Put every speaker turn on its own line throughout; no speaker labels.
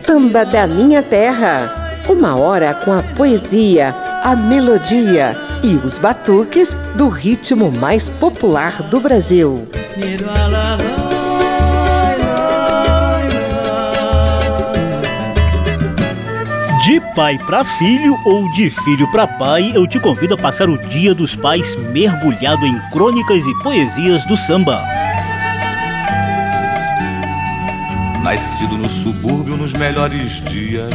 Samba da Minha Terra. Uma hora com a poesia, a melodia e os batuques do ritmo mais popular do Brasil.
De pai para filho ou de filho para pai, eu te convido a passar o Dia dos Pais mergulhado em crônicas e poesias do samba.
Nascido no subúrbio nos melhores dias.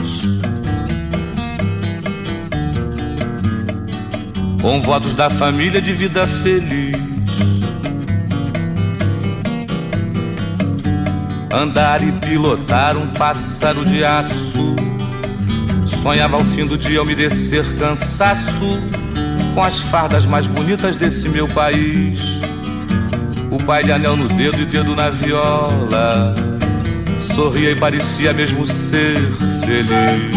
Com votos da família de vida feliz. Andar e pilotar um pássaro de aço. Sonhava ao fim do dia eu me descer cansaço com as fardas mais bonitas desse meu país. O pai de anel no dedo e dedo na viola sorria e parecia mesmo ser feliz.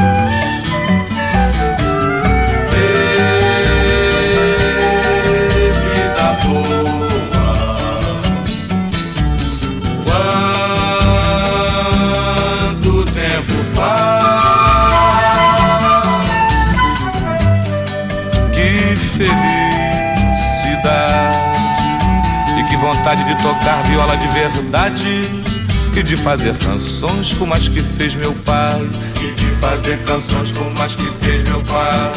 E vontade de tocar viola de verdade e de fazer canções como as que fez meu pai. E de fazer canções como as que fez meu pai.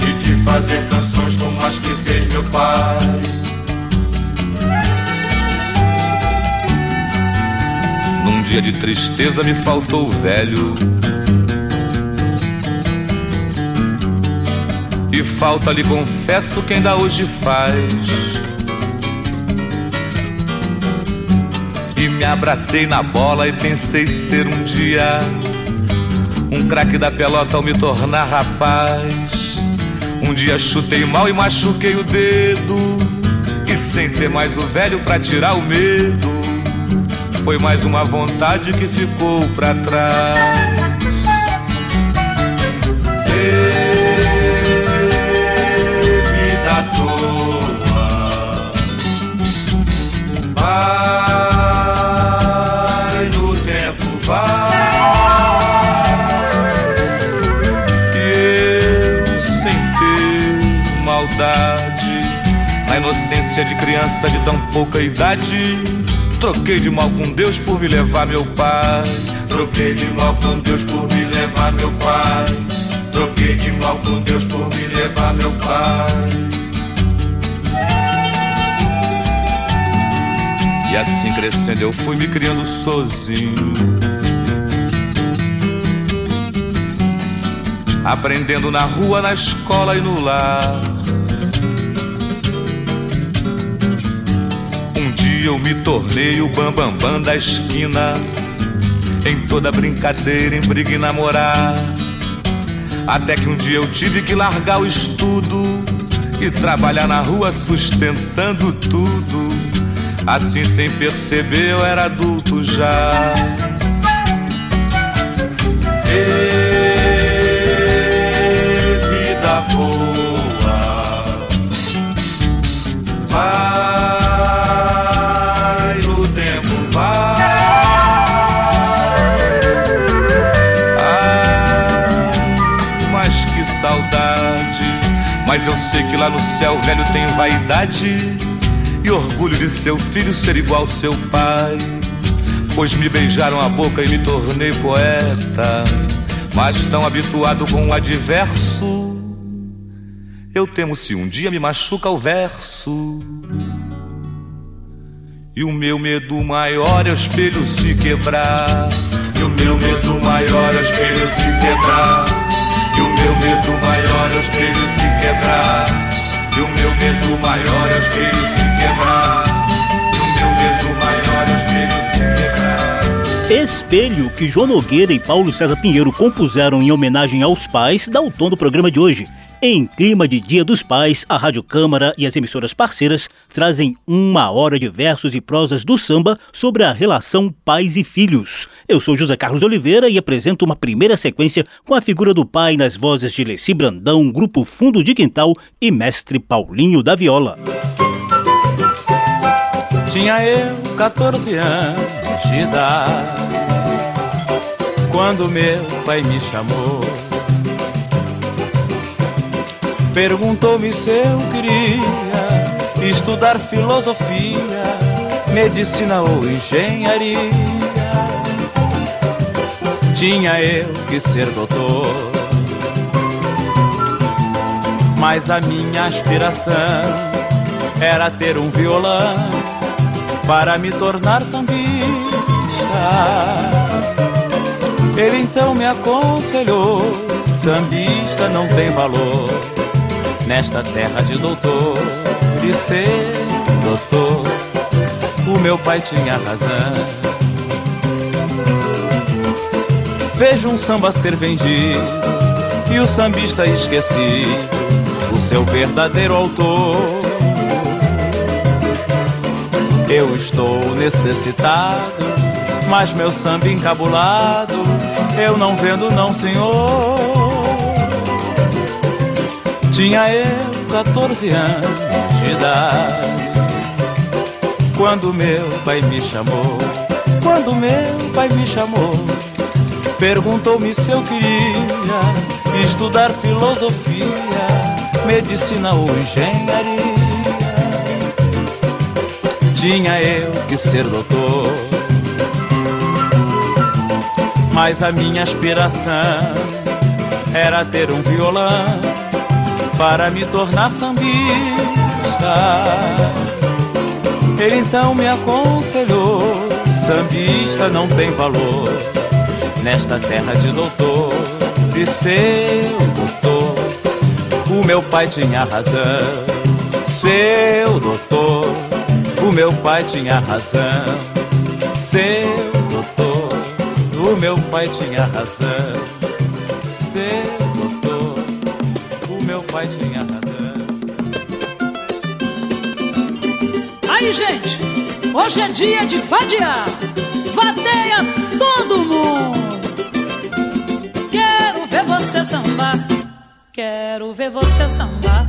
E de fazer canções como as que fez meu pai. Num dia de tristeza me faltou o velho. E falta lhe confesso quem ainda hoje faz. Abracei na bola e pensei ser um dia um craque da pelota ao me tornar rapaz. Um dia chutei mal e machuquei o dedo. E sem ter mais o velho pra tirar o medo, foi mais uma vontade que ficou pra trás. Vida de criança de tão pouca idade, troquei de mal com Deus por me levar meu pai. Troquei de mal com Deus por me levar meu pai. Troquei de mal com Deus por me levar meu pai. E assim crescendo eu fui me criando sozinho. Aprendendo na rua, na escola e no lar. Dia eu me tornei o bambambam bam, bam da esquina. Em toda brincadeira, em briga e namorar. Até que um dia eu tive que largar o estudo e trabalhar na rua sustentando tudo. Assim sem perceber eu era adulto já. E vida boa, Mas eu sei que lá no céu o velho tem vaidade e orgulho de seu filho ser igual ao seu pai. Pois me beijaram a boca e me tornei poeta, mas tão habituado com o adverso, eu temo se um dia me machuca o verso. E o meu medo maior é o espelho se quebrar. E o meu medo maior é o espelho se quebrar. O meu medo maior é o espelho se quebrar. O meu medo maior é o espelho se quebrar. O meu medo maior é o espelho se quebrar.
Espelho, que João Nogueira e Paulo César Pinheiro compuseram em homenagem aos pais, dá o tom do programa de hoje. Em clima de Dia dos Pais, a Rádio Câmara e as emissoras parceiras trazem uma hora de versos e prosas do samba sobre a relação pais e filhos. Eu sou José Carlos Oliveira e apresento uma primeira sequência com a figura do pai nas vozes de Leci Brandão, Grupo Fundo de Quintal e Mestre Paulinho da Viola.
Tinha eu
14 anos de idade, quando meu pai me chamou, perguntou-me se eu queria estudar filosofia, medicina ou engenharia. Tinha eu que ser doutor, mas a minha aspiração era ter um violão para me tornar sambista. Ele então me aconselhou: sambista não tem valor nesta terra de doutor e ser doutor. O meu pai tinha razão. Vejo um samba ser vendido e o sambista esquecido, o seu verdadeiro autor eu estou necessitado, mas meu samba encabulado eu não vendo não, senhor. Tinha eu 14 anos de idade quando meu pai me chamou. Quando meu pai me chamou, perguntou-me se eu queria estudar filosofia, medicina ou engenharia tinha eu que ser doutor. Mas a minha aspiração era ter um violão para me tornar sambista. Ele então me aconselhou: sambista não tem valor nesta terra de doutor. E seu doutor, o meu pai tinha razão. Seu doutor o meu pai tinha razão, seu doutor. O meu pai tinha razão,
Aí, gente, hoje é dia de vadiar. Vadeia todo mundo. Quero ver você sambar. Quero ver você sambar.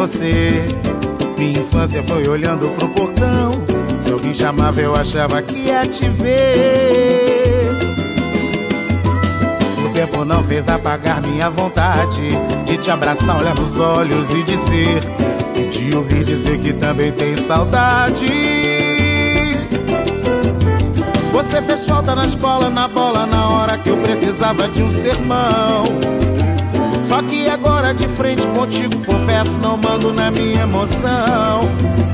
Você.
Minha infância foi olhando pro portão. Se alguém chamava, eu achava que ia te ver. O tempo não fez apagar minha vontade de te abraçar, olhar nos olhos e dizer. E te ouvir dizer que também tem saudade. Você fez falta na escola, na bola, na hora que eu precisava de um sermão. Agora de frente contigo, confesso, não mando na minha emoção.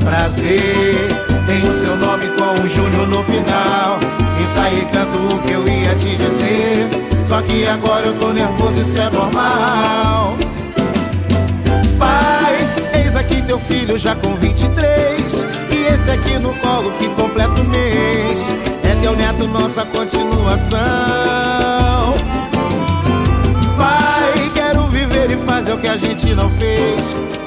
Prazer, tem o seu nome com o Júnior no final. Ensaiei tanto o que eu ia te dizer. Só que agora eu tô nervoso, isso é normal. Pai, eis aqui teu filho já com 23. E esse aqui no colo que completa o mês. É teu neto, nossa continuação. Fazer o que a gente não fez.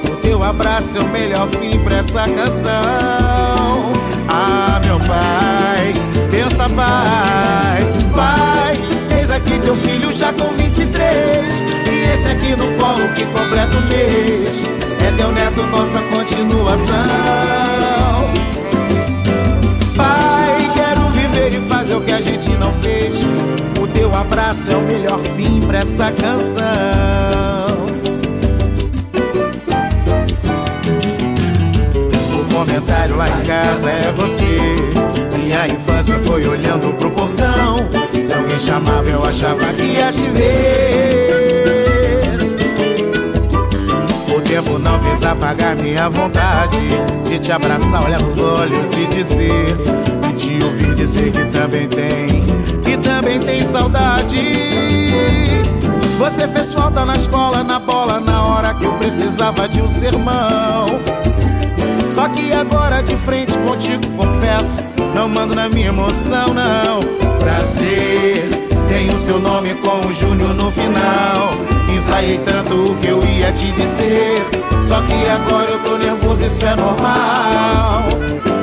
O teu abraço é o melhor fim pra essa canção. Ah, meu pai, pensa, pai, pai. Eis aqui teu filho já com 23. E esse aqui no colo que completa o mês. É teu neto, nossa continuação. Pai, quero viver e fazer o que a gente não fez. O teu abraço é o melhor fim pra essa canção. Comentário lá em casa é você. Minha infância foi olhando pro portão. Se alguém chamava, eu achava que ia te ver. O tempo não fez apagar minha vontade de te abraçar, olhar nos olhos e dizer. E te ouvir dizer que também tem, que também tem saudade. Você fez falta na escola, na bola, na hora que eu precisava de um sermão. Só que agora de frente contigo confesso Não mando na minha emoção não. Prazer Tem o seu nome com o Júnior no final. Ensaiei tanto o que eu ia te dizer. Só que agora eu tô nervoso, isso é normal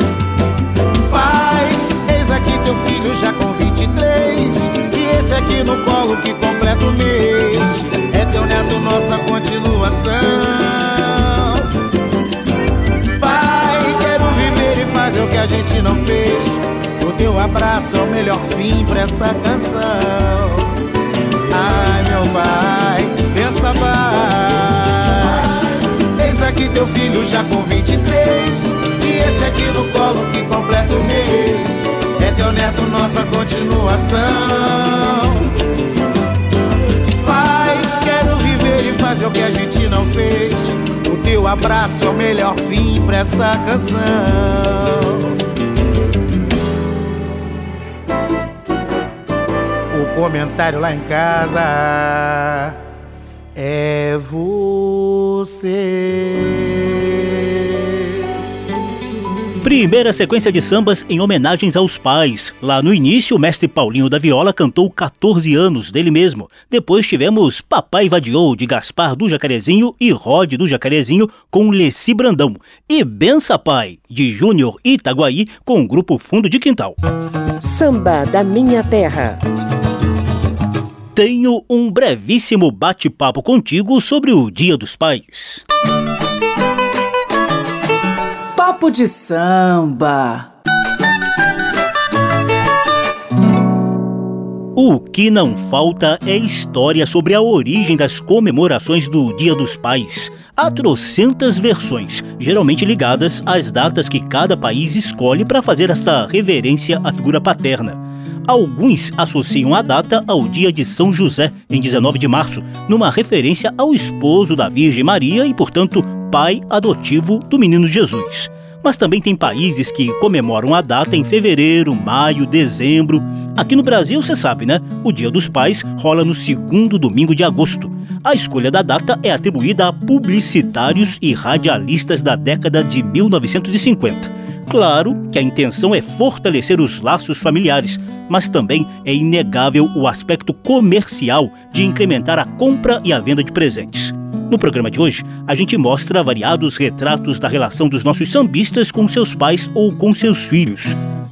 abraço é o melhor fim pra essa canção. Ai, meu pai, pensa vai. Eis aqui teu filho já com 23. E esse aqui no colo que completa o mês. É teu neto, nossa continuação. Pai, quero viver e fazer o que a gente não fez. O teu abraço é o melhor fim pra essa canção. Comentário lá em casa é você.
Primeira sequência de sambas em homenagens aos pais. Lá no início, o mestre Paulinho da Viola cantou 14 anos dele mesmo. Depois tivemos Papai Vadiou, de Gaspar do Jacarezinho e Rod do Jacarezinho, com Leci Brandão. E Bença Pai, de Júnior Itaguaí, com o grupo Fundo de Quintal.
Samba da Minha Terra.
Tenho um brevíssimo bate-papo contigo sobre o Dia dos Pais.
Papo de samba.
O que não falta é história sobre a origem das comemorações do Dia dos Pais. Há trocentas versões, geralmente ligadas às datas que cada país escolhe para fazer essa reverência à figura paterna. Alguns associam a data ao dia de São José, em 19 de março, numa referência ao esposo da Virgem Maria e, portanto, pai adotivo do menino Jesus mas também tem países que comemoram a data em fevereiro, maio, dezembro. Aqui no Brasil, você sabe, né? O Dia dos Pais rola no segundo domingo de agosto. A escolha da data é atribuída a publicitários e radialistas da década de 1950. Claro que a intenção é fortalecer os laços familiares, mas também é inegável o aspecto comercial de incrementar a compra e a venda de presentes. No programa de hoje, a gente mostra variados retratos da relação dos nossos sambistas com seus pais ou com seus filhos.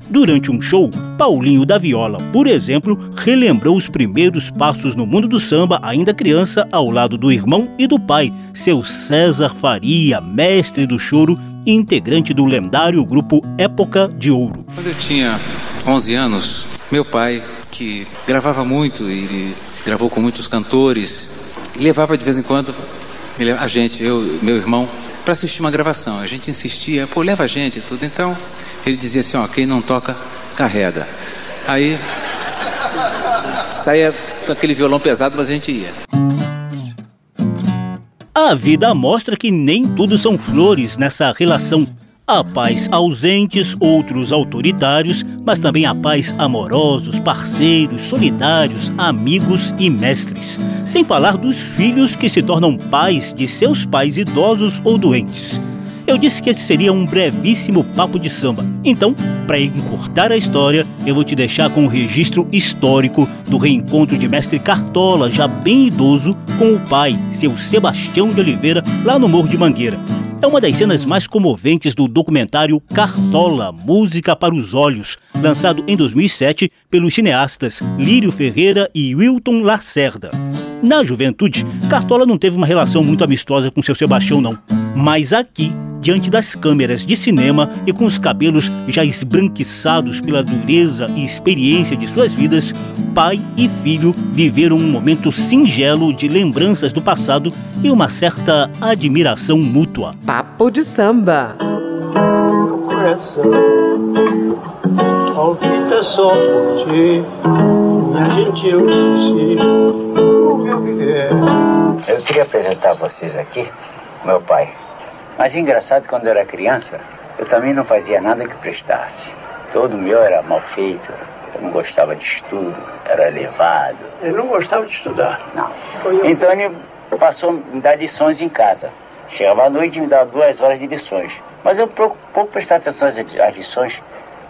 Durante um show, Paulinho da Viola, por exemplo, relembrou os primeiros passos no mundo do samba, ainda criança, ao lado do irmão e do pai, seu César Faria, mestre do choro e integrante do lendário grupo Época de Ouro.
Quando eu tinha 11 anos, meu pai, que gravava muito e gravou com muitos cantores, levava de vez em quando a gente, eu meu irmão, para assistir uma gravação. A gente insistia, pô, leva a gente tudo. Então, ele dizia assim, ó, quem não toca, carrega. Aí saía com aquele violão pesado, mas a gente ia.
A vida mostra que nem tudo são flores nessa relação. Há pais ausentes, outros autoritários, mas também há pais amorosos, parceiros, solidários, amigos e mestres. Sem falar dos filhos que se tornam pais de seus pais idosos ou doentes. Eu disse que esse seria um brevíssimo papo de samba. Então, para encurtar a história, eu vou te deixar com o registro histórico do reencontro de mestre Cartola, já bem idoso, com o pai, seu Sebastião de Oliveira, lá no Morro de Mangueira. É uma das cenas mais comoventes do documentário Cartola, Música para os Olhos, lançado em 2007 pelos cineastas Lírio Ferreira e Wilton Lacerda. Na juventude, Cartola não teve uma relação muito amistosa com seu Sebastião, não. Mas aqui, diante das câmeras de cinema e com os cabelos já esbranquiçados pela dureza e experiência de suas vidas, pai e filho viveram um momento singelo de lembranças do passado e uma certa admiração mútua.
Papo de samba.
Palpita só por ti, minha gentil
Eu queria apresentar a vocês aqui meu pai. Mas engraçado, quando eu era criança, eu também não fazia nada que prestasse. Todo meu era mal feito, eu não gostava de estudo, era elevado.
Ele não gostava de estudar?
Não. Então ele passou a me dar lições em casa. Chegava à noite e me dava duas horas de lições. Mas eu pouco, pouco prestava atenção às lições.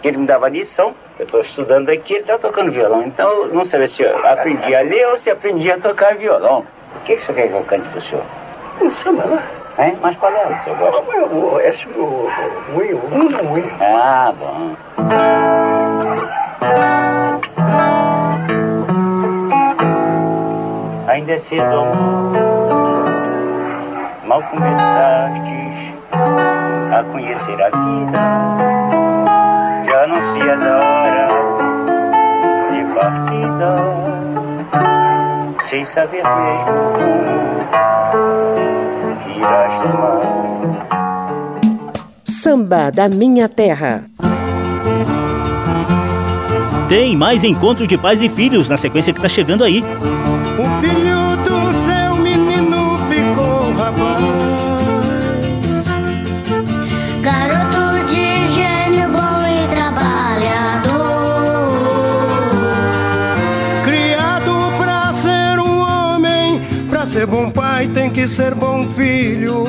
Ele me dava lição, eu estou estudando aqui, ele está tocando violão. Então eu não sabia se eu aprendi a ler ou se aprendi a tocar violão. O que, que o senhor quer que eu cante para o senhor?
Samba lá.
É? Mas qual é o que você gosta?
O, esse, o, o, o mundo.
Ah, bom. Ainda é cedo. Mal começastes a conhecer a vida. Já anuncias a hora Sem saber mesmo
Samba da Minha Terra.
Tem mais encontro de pais e filhos na sequência que tá chegando aí.
O filho que ser bom filho.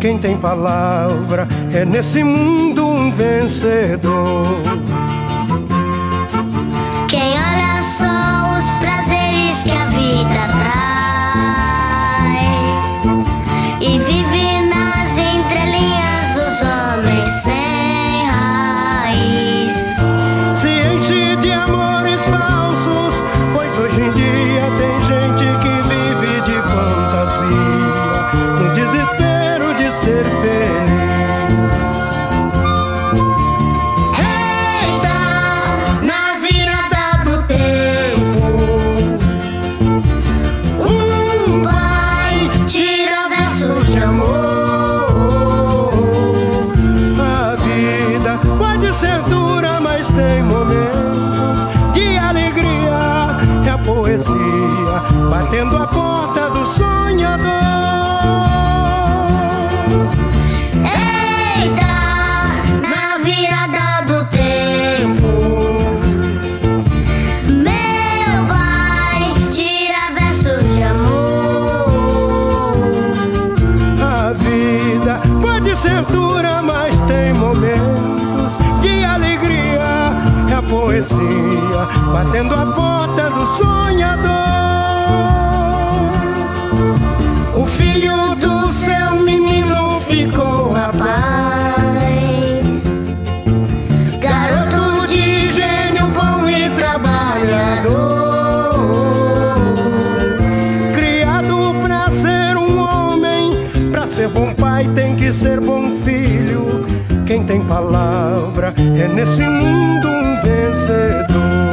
Quem tem palavra é nesse mundo um vencedor. poesia, batendo a porta do sonhador.
O filho do seu menino ficou rapaz, garoto de
gênio bom
e
trabalhador. Criado pra ser
um
homem, pra ser
bom pai
tem que ser bom filho. Quem tem palavra é nesse mundo um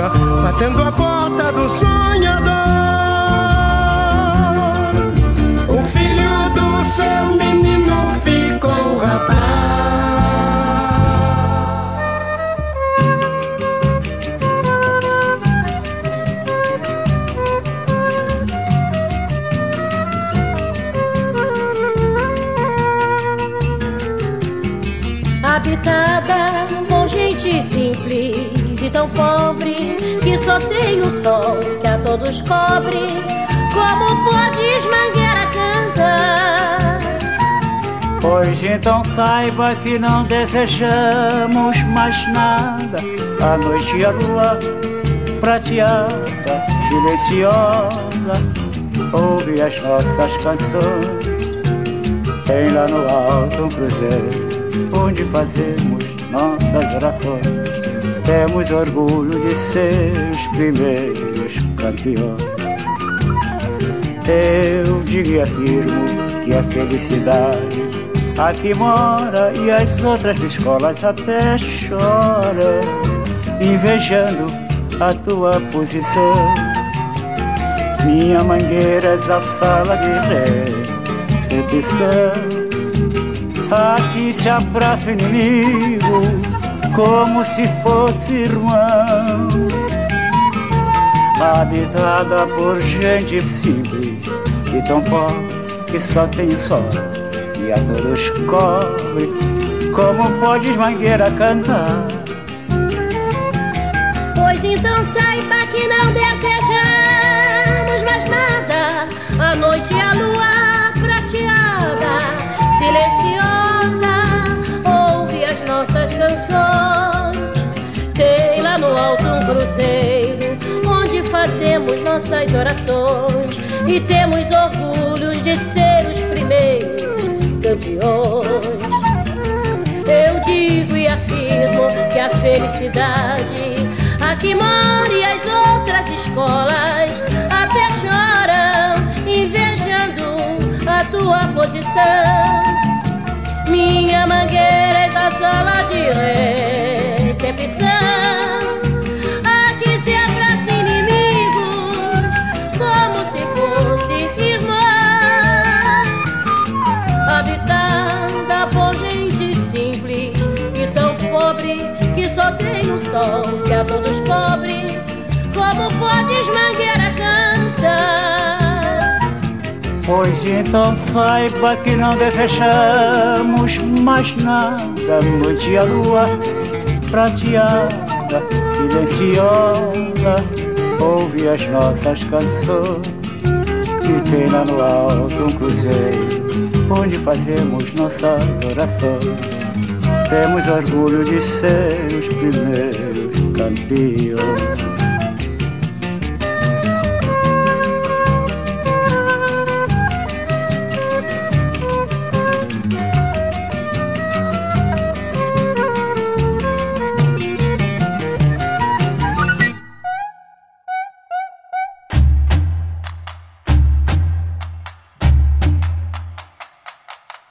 batendo a porta do sonhador.
Tem o sol que a todos cobre. Como podes Mangueira cantar?
Pois então saiba que não desejamos mais nada. A noite e a lua prateada, silenciosa, ouve as nossas canções. Tem lá no alto um cruzeiro onde fazemos nossas orações. Temos orgulho de ser os primeiros campeões. Eu digo e afirmo que a felicidade aqui mora e as outras escolas até choram, invejando a tua posição. Minha mangueira é a sala de recepção. Aqui se abraça o inimigo como se fosse irmão. Habitada por gente simples e tão pobre que só tem sol e a todos cobre. Como podes, mangueira, cantar?
Pois então saiba que não desejamos e temos orgulho de ser os primeiros campeões. Eu digo e afirmo que a felicidade aqui mora e as outras escolas até choram, invejando a tua posição. Minha mangueira é da sala de recepção. Sol que a todos cobre. Como podes mangueira cantar?
Pois então saiba que não desejamos mais nada. Noite a lua prateada, silenciosa, ouve as nossas canções. E tem lá no alto um cruzeiro onde fazemos nossas orações temos orgulho de ser os primeiros campeões.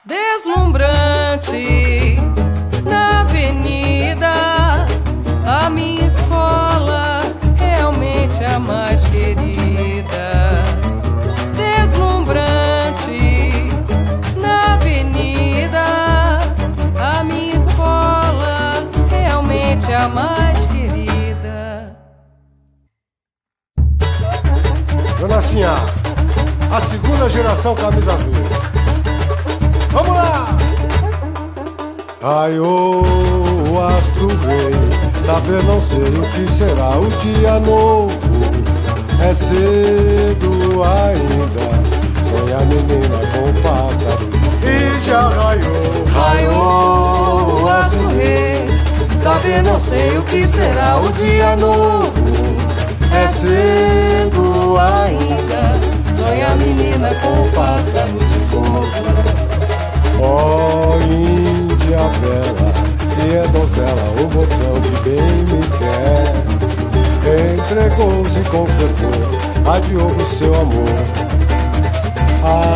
deslumbrante. A segunda geração camisa. Vamos lá! Raiou o astro rei, saber não sei o que será o dia novo. É cedo ainda, sonha menina com o pássaro. E já raiou,
raiou o astro rei, saber não sei o que será o dia novo. É cedo ainda, a menina com o pássaro de fogo.
Oh, Índia bela, e é donzela, o botão de bem me quer. Entregou-se com fervor, adiou o seu amor.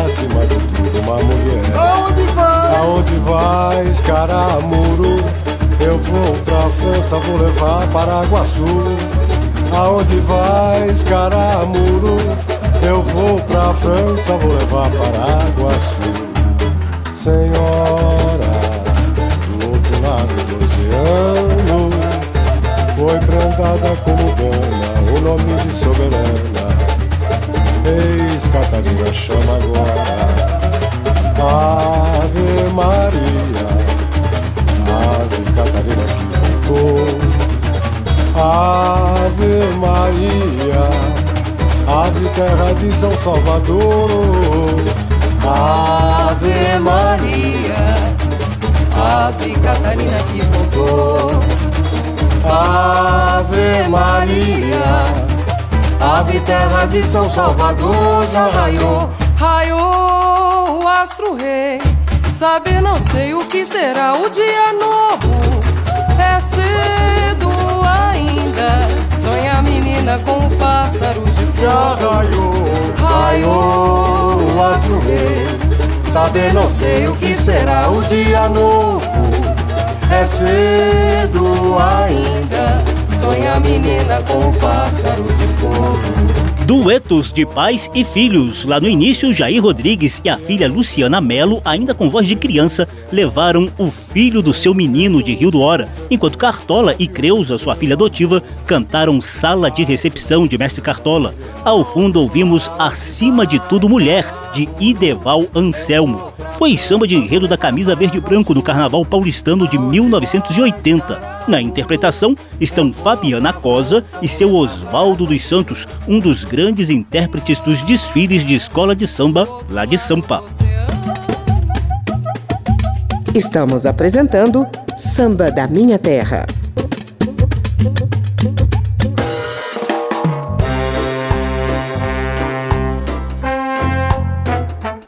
Acima de tudo, uma mulher. Aonde vai? Aonde vais, caramuru? Eu vou pra França, vou levar para Iguaçu. Aonde vais, caramuru? Eu vou pra França, vou levar para Iguaçu. Senhora, do outro lado do oceano, foi brandada como dama, o nome de soberana. Eis Catarina chama agora. Ave Maria, Ave Catarina que voltou. Ave terra de São Salvador.
Ave Maria, Ave Catarina que voltou. Ave Maria, Ave terra de São Salvador, já raiou, raiou o astro rei. Saber não sei o que será o dia novo. É a menina com o pássaro de fogo.
Já raiou,
raiou o. Saber não sei o que será o dia novo. É cedo ainda, sonha a menina com o pássaro de fogo.
Duetos de pais e filhos. Lá no início, Jair Rodrigues e a filha Luciana Melo, ainda com voz de criança, levaram o filho do seu menino de Rio do Hora, enquanto Cartola e Creuza, sua filha adotiva, cantaram Sala de Recepção de Mestre Cartola. Ao fundo ouvimos Acima de Tudo Mulher, de Ideval Anselmo. Foi samba de enredo da camisa verde e branco do Carnaval Paulistano de 1980. Na interpretação estão Fabiana Cosa e seu Oswaldo dos Santos, um dos grandes intérpretes dos desfiles de escola de samba lá de Sampa.
Estamos apresentando Samba da Minha Terra.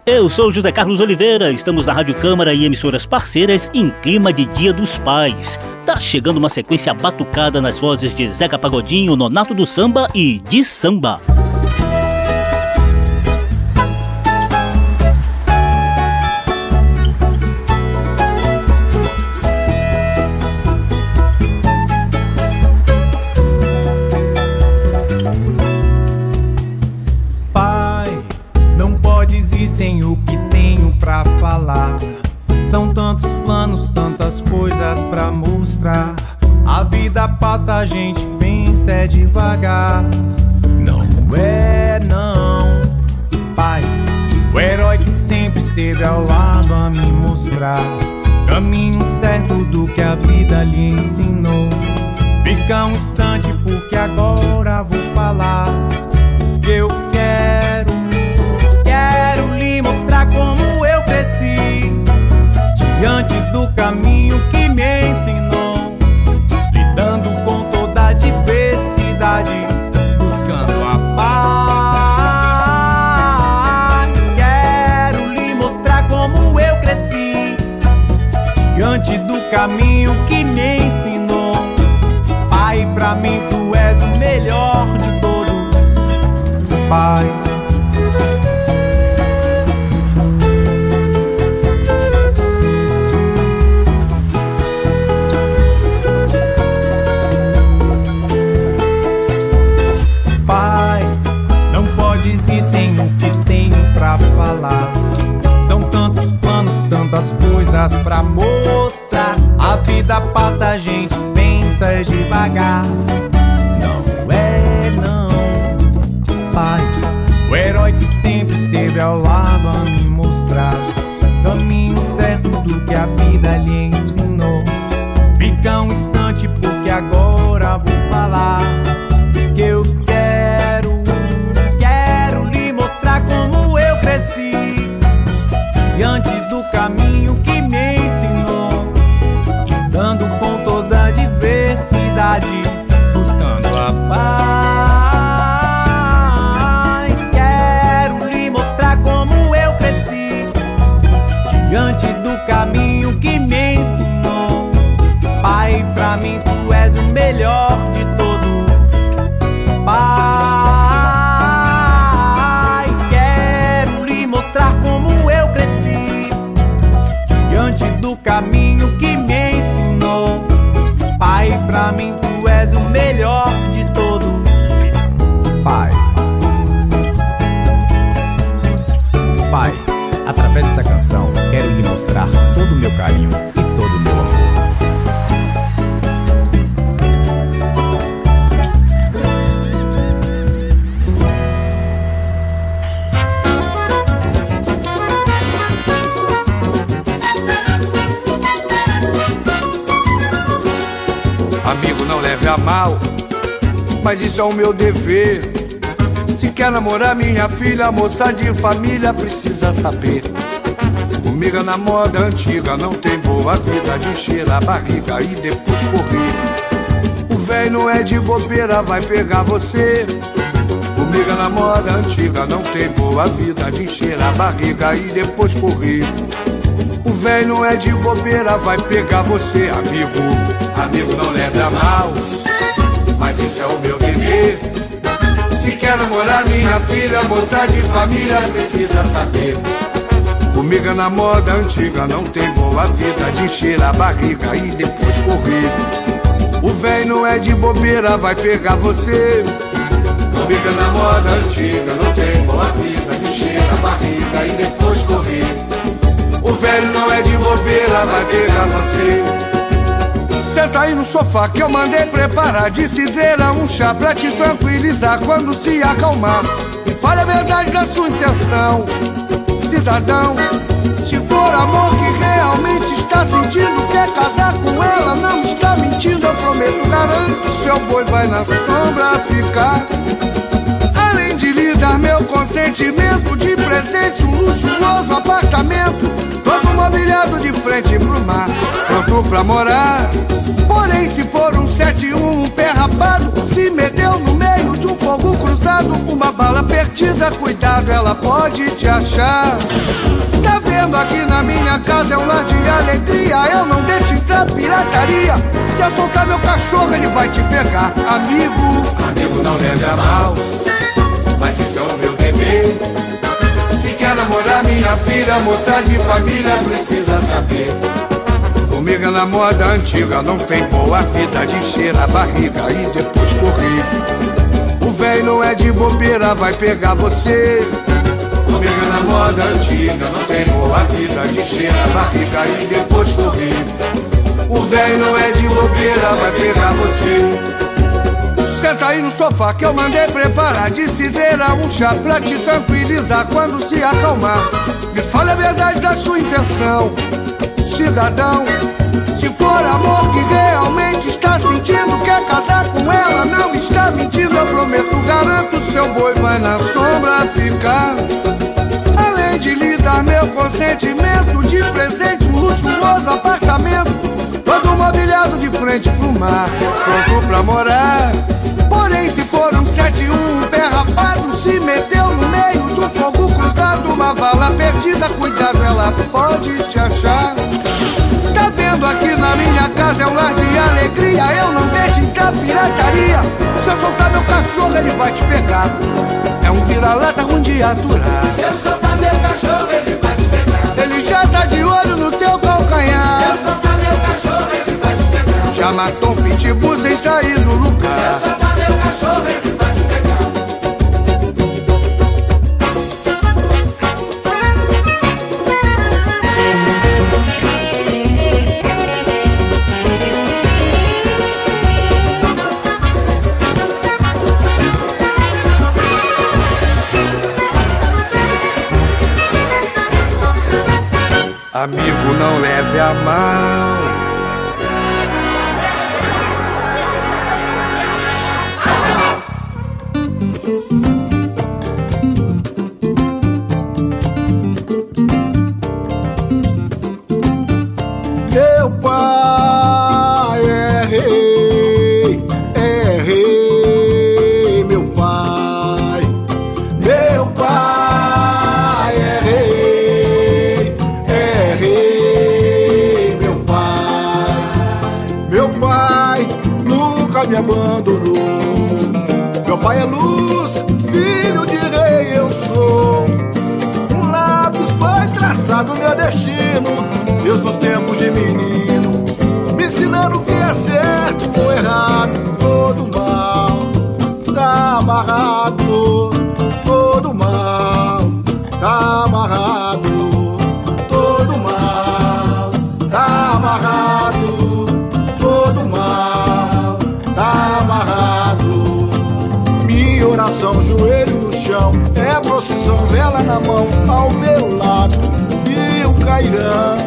Eu sou José Carlos Oliveira, estamos na Rádio Câmara e emissoras parceiras em clima de Dia dos Pais. Tá chegando uma sequência batucada nas vozes de Zeca Pagodinho, Nonato do Samba e de Samba.
Pra falar. São tantos planos, tantas coisas pra mostrar. A vida passa, a gente pensa é devagar. Não é, não, pai. O herói que sempre esteve ao lado a me mostrar. Caminho certo do que a vida lhe ensinou. Fica um instante, porque agora vou falar. Diante do caminho que me ensinou, lidando com toda a diversidade, buscando a paz. Quero lhe mostrar como eu cresci, diante do caminho que me ensinou. Pai, pra mim coisas pra mostrar. A vida passa, a gente pensa devagar. Não é, não, Pai. O ao lado a me mostrar caminho certo do que a vida lhe ensinou. Fica um instante porque agora vou falar
mas isso é o meu dever. Se quer namorar minha filha, moça de família precisa saber. Comigo é na moda antiga, não tem boa vida de encher a barriga e depois correr. O velho não é de bobeira, vai pegar você. Comigo é na moda antiga, não tem boa vida de encher a barriga e depois correr. O velho não é de bobeira, vai pegar você, amigo. Amigo, não leve a mal, mas isso é o meu dever. Se quer namorar minha filha, moça de família, precisa saber. Comigo é na moda antiga, não tem boa vida de encher a barriga e depois correr. O velho não é de bobeira, vai pegar você. Comigo é na moda antiga, não tem boa vida de encher a barriga e depois correr. O velho não é de bobeira, vai pegar você. Senta aí no sofá que eu mandei preparar de cidreira um chá pra te tranquilizar quando se acalmar. Me fale a verdade da sua intenção, cidadão. Se for amor que realmente está sentindo, quer casar com ela, não está mentindo, eu prometo, garanto, seu boi vai na sombra ficar. Dar meu consentimento de presente, um luxuoso apartamento, todo mobiliado de frente pro mar, pronto pra morar. Porém, se for um 71, um pé rapado, se meteu no meio de um fogo cruzado, uma bala perdida, cuidado, ela pode te achar. Tá vendo aqui na minha casa é um lar de alegria, eu não deixo entrar pirataria. Se eu soltar meu cachorro, ele vai te pegar, amigo. Amigo, não leve mal, Se quer namorar minha filha, moça de família, precisa saber. Comigo é na moda antiga, não tem boa vida de encher a barriga e depois correr. O velho não é de bobeira, vai pegar você. Comigo é na moda antiga, não tem boa vida de encher a barriga e depois correr. O velho não é de bobeira, vai pegar você. Senta aí no sofá que eu mandei preparar de cidreira um chá pra te tranquilizar quando se acalmar. Me fale a verdade da sua intenção, cidadão. Se for amor que realmente está sentindo, quer casar com ela, não está mentindo, eu prometo, garanto, seu boi vai na sombra ficar. Além de lhe dar meu consentimento de presente, um luxuoso apartamento, todo mobiliado de frente pro mar, pronto pra morar. Se for um 71, um pé rapado, se meteu no meio de um fogo cruzado, uma bala perdida, cuidado, ela pode te achar. Tá vendo aqui na minha casa é um lar de alegria, eu não deixo entrar pirataria. Se eu soltar meu cachorro, ele vai te pegar. É um vira-lata ruim de aturar.
Se eu soltar meu cachorro, ele vai te pegar.
Ele já tá de olho no teu calcanhar.
Se eu soltar meu cachorro, ele vai te pegar.
Já matou um pitbull sem sair do lugar. Amigo, não leve a mal.
Destino Deus dos tempos de menino, me ensinando o que é certo ou errado. Todo mal tá amarrado, todo mal tá amarrado, todo mal tá amarrado, todo mal tá amarrado. Minha oração, joelho no chão, é procissão, vela na mão, ao cairão.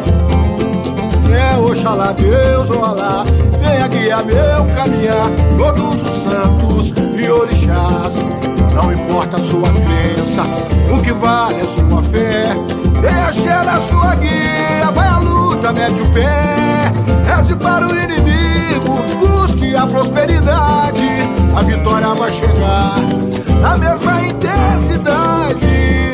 É Oxalá, Deus, Oalá, venha guiar meu caminhar, todos os santos e orixás. Não importa a sua crença, o que vale é sua fé. Deixa na sua guia, vai à luta, mete o pé. Reze para o inimigo, busque a prosperidade. A vitória vai chegar na mesma intensidade.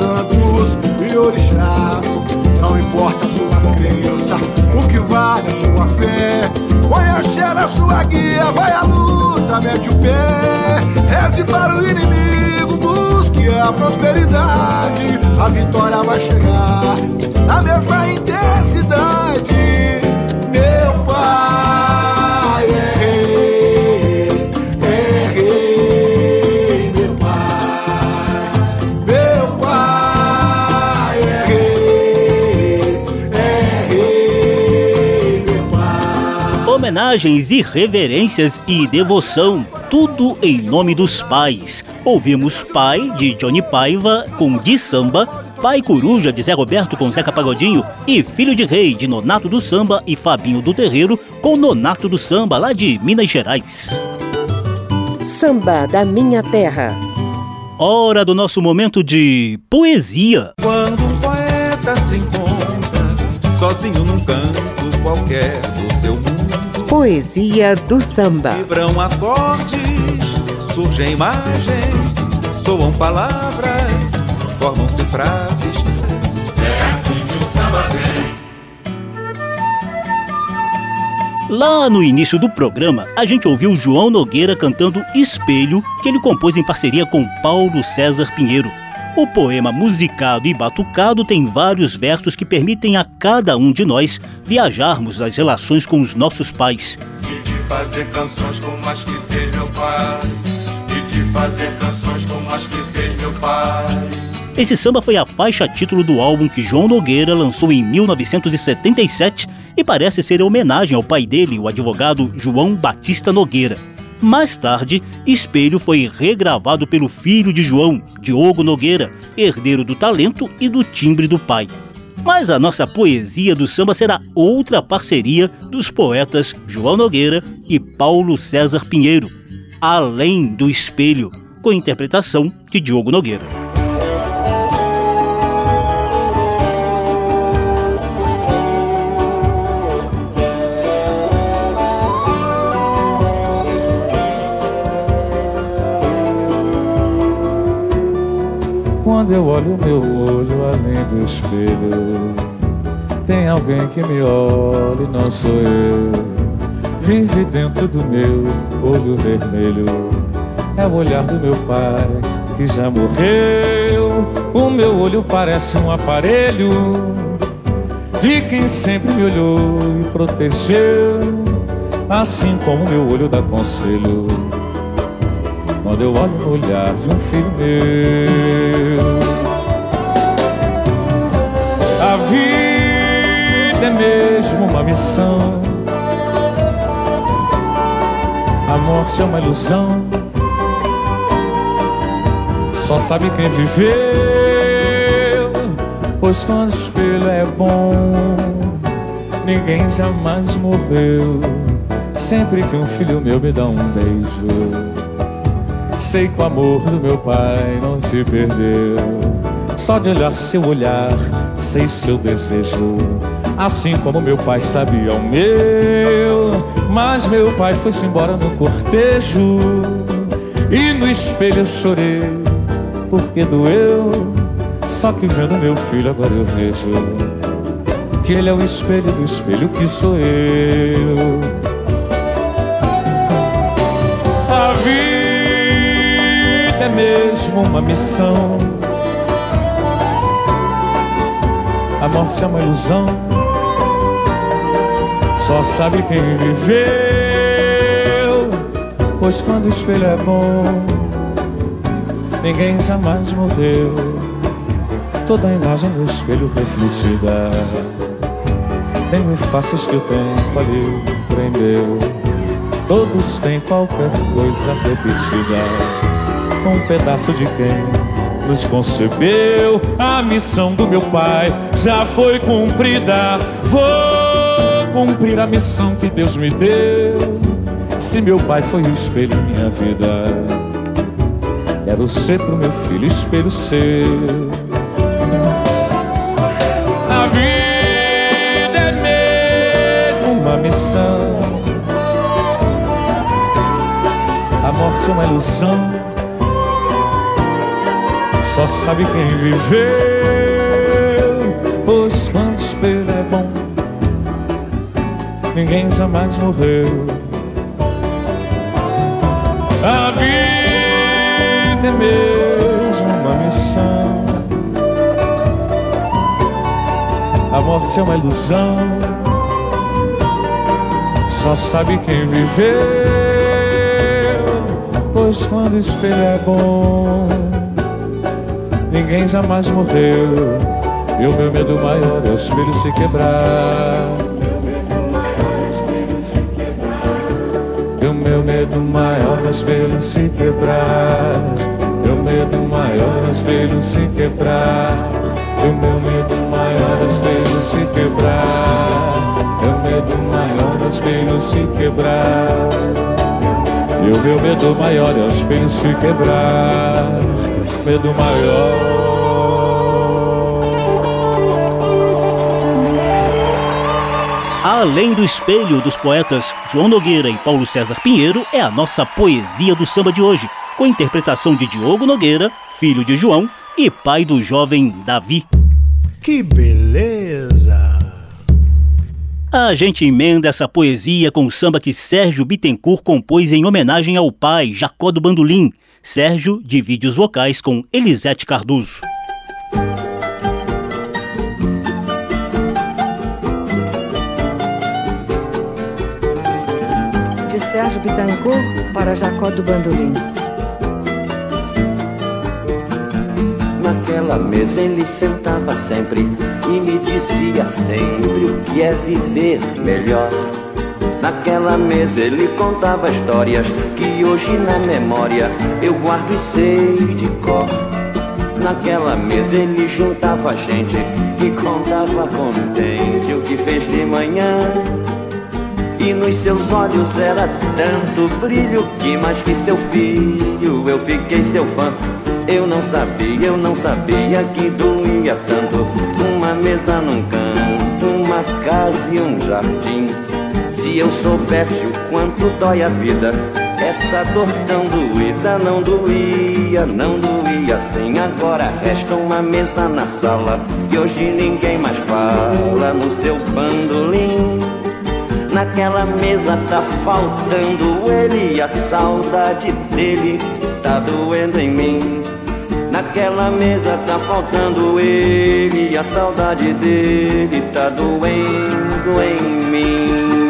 Santos e orixás. Não importa a sua crença, o que vale a sua fé. Põe a axé na sua guia, vai à luta, mete o pé. Reze para o inimigo, busque a prosperidade. A vitória vai chegar na mesma intensidade.
Homenagens e reverências e devoção, tudo em nome dos pais. Ouvimos Pai de Johnny Paiva com De Samba, Pai Coruja de Zé Roberto com Zeca Pagodinho e Filho de Rei de Nonato do Samba e Fabinho do Terreiro com Nonato do Samba lá de Minas Gerais.
Samba da Minha Terra.
Hora do nosso momento de poesia.
Quando um poeta se encontra sozinho num canto qualquer do
Poesia do samba.
vibram acordes, surgem imagens, soam palavras, formam-se frases. É assim que o samba vem.
Lá no início do programa, a gente ouviu João Nogueira cantando Espelho, que ele compôs em parceria com Paulo César Pinheiro. O poema musicado e batucado tem vários versos que permitem a cada um de nós viajarmos nas relações com os nossos pais.
E de fazer canções como as que fez meu pai. E de fazer canções como as que fez meu pai.
Esse samba foi a faixa título do álbum que João Nogueira lançou em 1977 e parece ser homenagem ao pai dele, o advogado João Batista Nogueira. Mais tarde, Espelho foi regravado pelo filho de João, Diogo Nogueira, herdeiro do talento e do timbre do pai. Mas a nossa poesia do samba será outra parceria dos poetas João Nogueira e Paulo César Pinheiro. Além do Espelho, com interpretação de Diogo Nogueira.
Quando eu olho meu olho além do espelho, tem alguém que me olha e não sou eu. Vive dentro do meu olho vermelho, é o olhar do meu pai que já morreu. O meu olho parece um aparelho de quem sempre me olhou e protegeu, assim como meu olho dá conselho quando eu olho no olhar de um filho meu. A vida é mesmo uma missão, a morte é uma ilusão. Só sabe quem viveu, pois quando o espelho é bom, ninguém jamais morreu. Sempre que um filho meu me dá um beijo sei que o amor do meu pai não se perdeu. Só de olhar seu olhar, sei seu desejo. Assim como meu pai sabia o meu. Mas meu pai foi-se embora no cortejo. E no espelho eu chorei, porque doeu. Só que vendo meu filho agora eu vejo que ele é o espelho do espelho que sou eu. Mesmo uma missão. A morte é uma ilusão. Só sabe quem viveu. Pois quando o espelho é bom, ninguém jamais morreu. Toda a imagem do espelho refletida. Nem os faces que o tempo ali prendeu. Todos têm qualquer coisa repetida com um pedaço de quem nos concebeu. A missão do meu pai já foi cumprida. Vou cumprir a missão que Deus me deu. Se meu pai foi o espelho em minha vida, quero ser pro meu filho espelho seu. A vida é mesmo uma missão. A morte é uma ilusão só sabe quem viveu. Pois quando espelho é bom, ninguém jamais morreu. A vida é mesmo uma missão. A morte é uma ilusão. Só sabe quem viveu. Pois quando espelho é bom ninguém jamais morreu. E o meu medo maior é o espelho se quebrar. O meu medo maior é o espelho se quebrar. E o medo maior é o espelho se quebrar. O meu medo maior é o espelho se quebrar. E o medo maior é o espelho se quebrar. E o meu medo maior é o espelho se quebrar. Medo maior.
Além do espelho dos poetas João Nogueira e Paulo César Pinheiro, é a nossa poesia do samba de hoje, com interpretação de Diogo Nogueira, filho de João e pai do jovem Davi.
Que beleza!
A gente emenda essa poesia com o samba que Sérgio Bittencourt compôs em homenagem ao pai, Jacó do Bandolim. Sérgio divide os vocais com Elisete Cardoso.
De Sérgio Bittencourt para Jacó do Bandolim.
Naquela mesa ele sentava sempre e me dizia sempre o que é viver melhor. Naquela mesa ele contava histórias que hoje na memória eu guardo e sei de cor. Naquela mesa ele juntava gente e contava contente o que fez de manhã. E nos seus olhos era tanto brilho que mais que seu filho eu fiquei seu fã. Eu não sabia, eu não sabia que doía tanto Uma mesa num canto, uma casa e um jardim Se eu soubesse o quanto dói a vida Essa dor tão doída não doía, não doía assim Agora resta uma mesa na sala E hoje ninguém mais fala no seu bandolim Naquela mesa tá faltando ele e a saudade dele tá doendo em mim. Naquela mesa tá faltando ele, a saudade dele tá doendo em mim.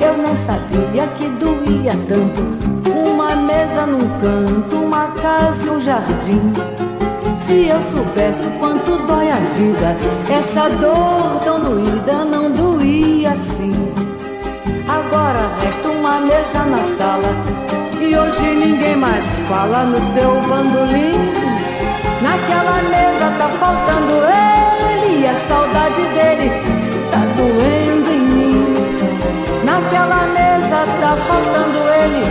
Eu não sabia que doía tanto uma mesa num canto, uma casa e um jardim. Se eu soubesse o quanto dói a vida, essa dor tão doída não doía assim. Agora resta uma mesa na sala e hoje ninguém mais fala no seu bandolim. Naquela mesa tá faltando ele e a saudade dele tá doendo. Naquela mesa tá faltando ele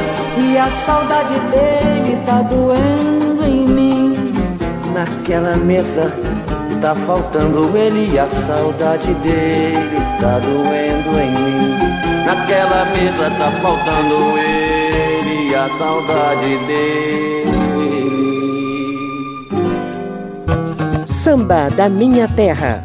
e a saudade dele tá doendo em mim.
Naquela mesa tá faltando ele e a saudade dele tá doendo em mim. Naquela mesa tá faltando ele a saudade dele.
Samba da Minha Terra.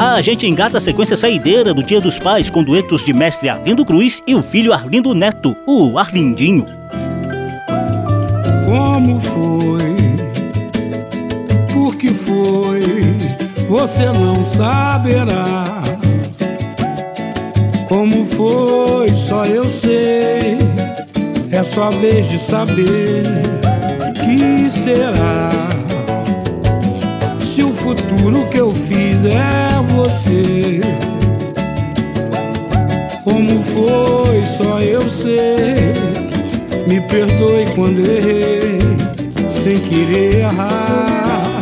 A gente engata a sequência saideira do Dia dos Pais com duetos de mestre Arlindo Cruz e o filho Arlindo Neto, o Arlindinho.
Como foi? Por que foi? você não saberá. Como foi, só eu sei. É só vez de saber que será. Se o futuro que eu fiz é você. Como foi, só eu sei. Me perdoe quando errei, sem querer errar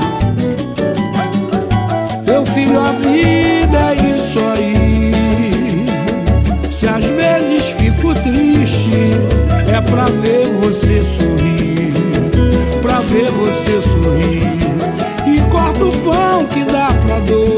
filho, a vida é isso aí. Se às vezes fico triste, é pra ver você sorrir, pra ver você sorrir. E corto o pão que dá pra dois,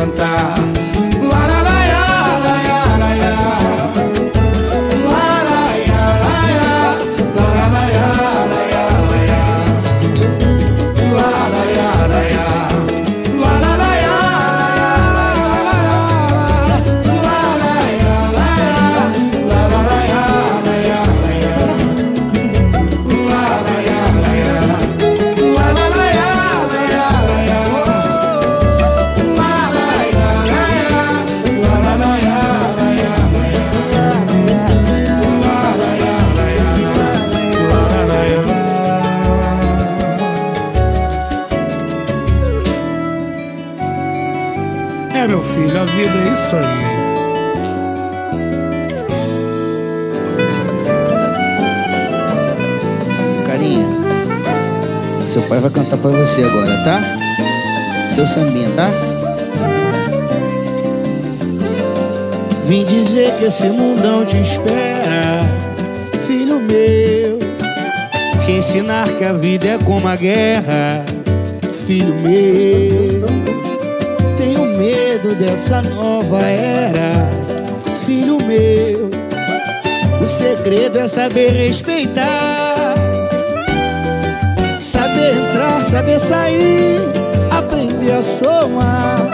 cantar. Vai cantar. Isso aí.
Carinha, seu pai vai cantar pra você agora, tá? Seu sambinha, tá?
Vim dizer que esse mundão te espera, filho meu. Te ensinar que a vida é como a guerra, filho meu. Medo dessa nova era, filho meu. O segredo é saber respeitar, saber entrar, saber sair, aprender a somar,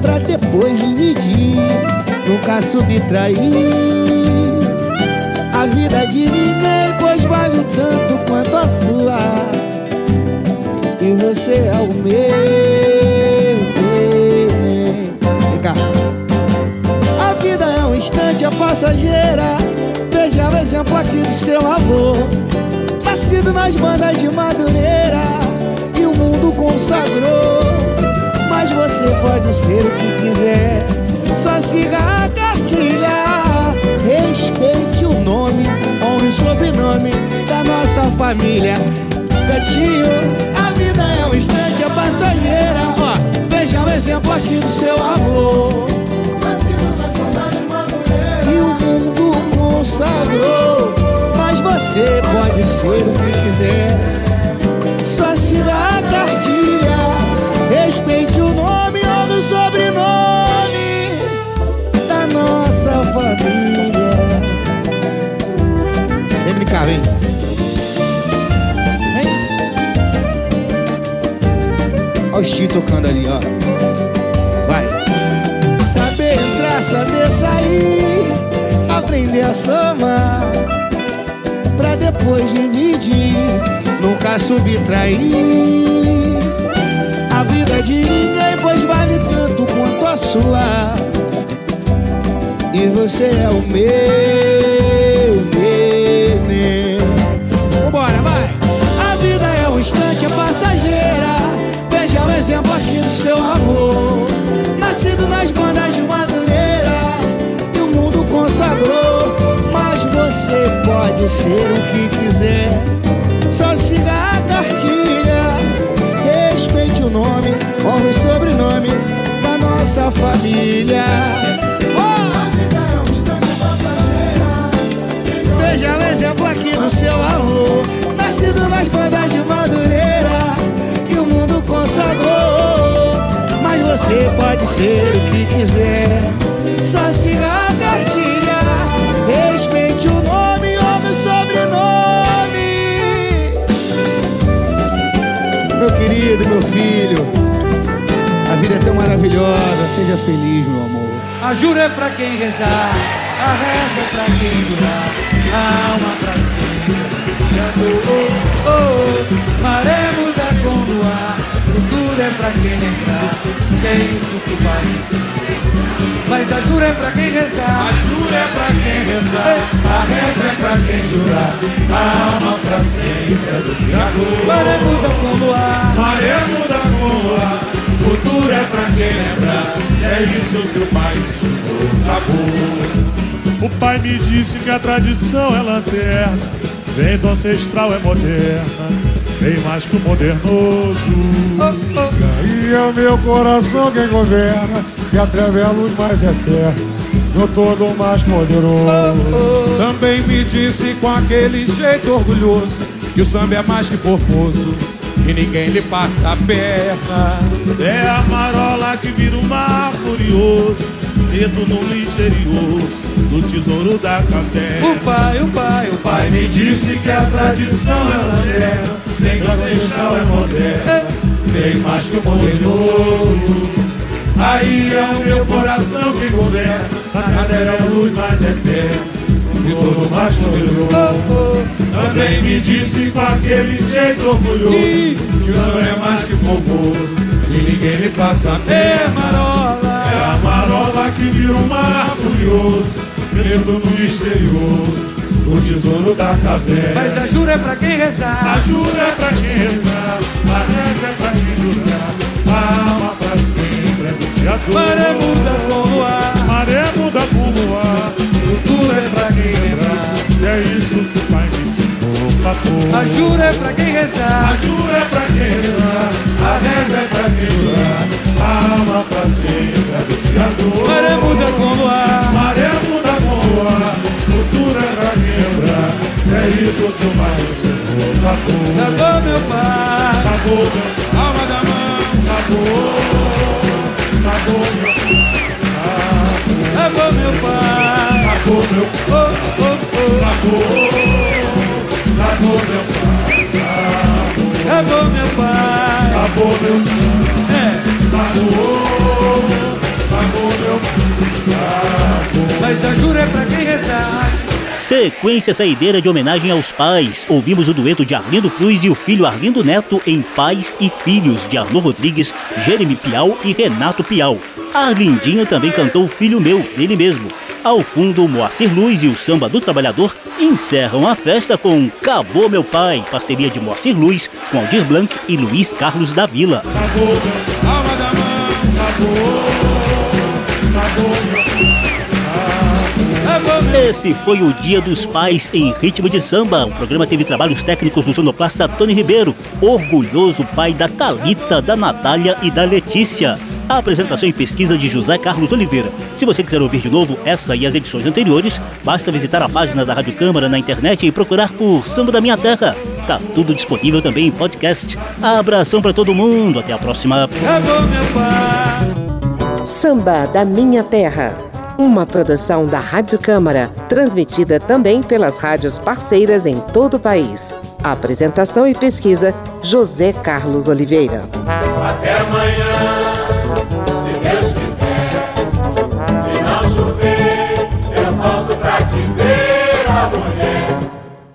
pra depois dividir nunca subtrair a vida de ninguém, pois vale tanto quanto a sua. E você é o meu instante, é passageira. Veja o exemplo aqui do seu avô. Nascido nas bandas de Madureira e o mundo consagrou. Mas você pode ser o que quiser só siga a cartilha. Respeite o nome, honre o sobrenome da nossa família. Gatinho, a vida é um instante, é passageira. Veja o exemplo aqui do seu avô. Consagrou. Mas você pode ser que quiser. Só siga a cartilha. Respeite o nome, honre o sobrenome da nossa família.
Vem brincar, vem. Olha o Chico tocando ali, ó.
Aprender a somar, pra depois dividir, nunca subtrair. A vida de ninguém, pois vale tanto quanto a sua. E você é o meu neném. Vambora, vai! A vida é um instante, é passageira. Veja o exemplo aqui do seu avô. Pode ser o que quiser. Só siga a cartilha. Respeite o nome, honre o sobrenome da nossa família. Veja o exemplo aqui do seu avô Nascido nas bandas de Madureira E o mundo consagrou Mas você pode ser o que quiser Só siga a
querido, meu filho, a vida é tão maravilhosa. Seja feliz, meu amor.
A jura é pra quem rezar, a reza é pra quem jurar, a alma pra sempre. Oh, oh, oh, maré muda com luar, futuro é pra quem lembrar, se é isso que vai mas a jura é pra quem rezar.
A jura é pra quem rezar, a reza é pra quem jurar, a alma pra sempre é do Criador.
Maré muda com luar,
Maré muda com luar, futuro é pra quem lembrar, é isso que o pai ensinou, acabou.
O pai me disse que a tradição é lanterna, vem do ancestral é moderna, bem mais que o modernoso.
E é o meu coração quem governa, que a treva é a luz mais eterna, no todo mais poderoso.
Também me disse com aquele jeito orgulhoso que o samba é mais que formoso e ninguém lhe passa a perna.
É a marola que vira um mar furioso, dedo no misterioso do tesouro da caverna.
O pai, o pai, o
pai me disse que a tradição é lanterna, nem que ancestral é moderna, bem mais que o poderoso. Aí é o meu coração que governa, a cadeira é a luz mais eterna, e todo mais poderoso. Também me disse com aquele jeito orgulhoso, que o samba é mais que fogoso, e ninguém lhe passa a
É marola,
é a marola que vira um mar furioso, medo no misterioso, o tesouro da caverna.
Mas a jura é pra quem rezar.
A jura é pra quem rezar, a reza é pra quem jurar, a alma pra
Maré muda com o ar,
maré muda com o ar.
Futuro é pra quem lembrar.
Se é isso que o pai me ensinou, papo.
A jura é pra quem rezar,
a jura é pra quem rezar, a reza é pra quem durar, a alma pra sempre é do Criador.
Maré muda com o ar,
maré
Sequência saideira de homenagem aos pais. Ouvimos o dueto de Arlindo Cruz e o filho Arlindo Neto em Pais e Filhos, de Arnô Rodrigues, Jeremy Piau e Renato Piau. Arlindinho também cantou Filho Meu, dele mesmo. Ao fundo, Moacir Luz e o Samba do Trabalhador encerram a festa com Cabô Meu Pai, parceria de Moacir Luz com Aldir Blanc e Luiz Carlos da Vila.
Acabou,
esse foi o Dia dos Pais em Ritmo de Samba. O programa teve trabalhos técnicos do sonoplasta Tony Ribeiro, orgulhoso pai da Talita, da Natália e da Letícia. A apresentação e pesquisa de José Carlos Oliveira. Se você quiser ouvir de novo essa e as edições anteriores, basta visitar a página da Rádio Câmara na internet e procurar por Samba da Minha Terra. Tá tudo disponível também em podcast. Abração para todo mundo. Até a próxima.
Samba da Minha Terra uma produção da Rádio Câmara, transmitida também pelas rádios parceiras em todo o país. Apresentação e pesquisa: José Carlos Oliveira.
Até amanhã, se Deus quiser, se não chover.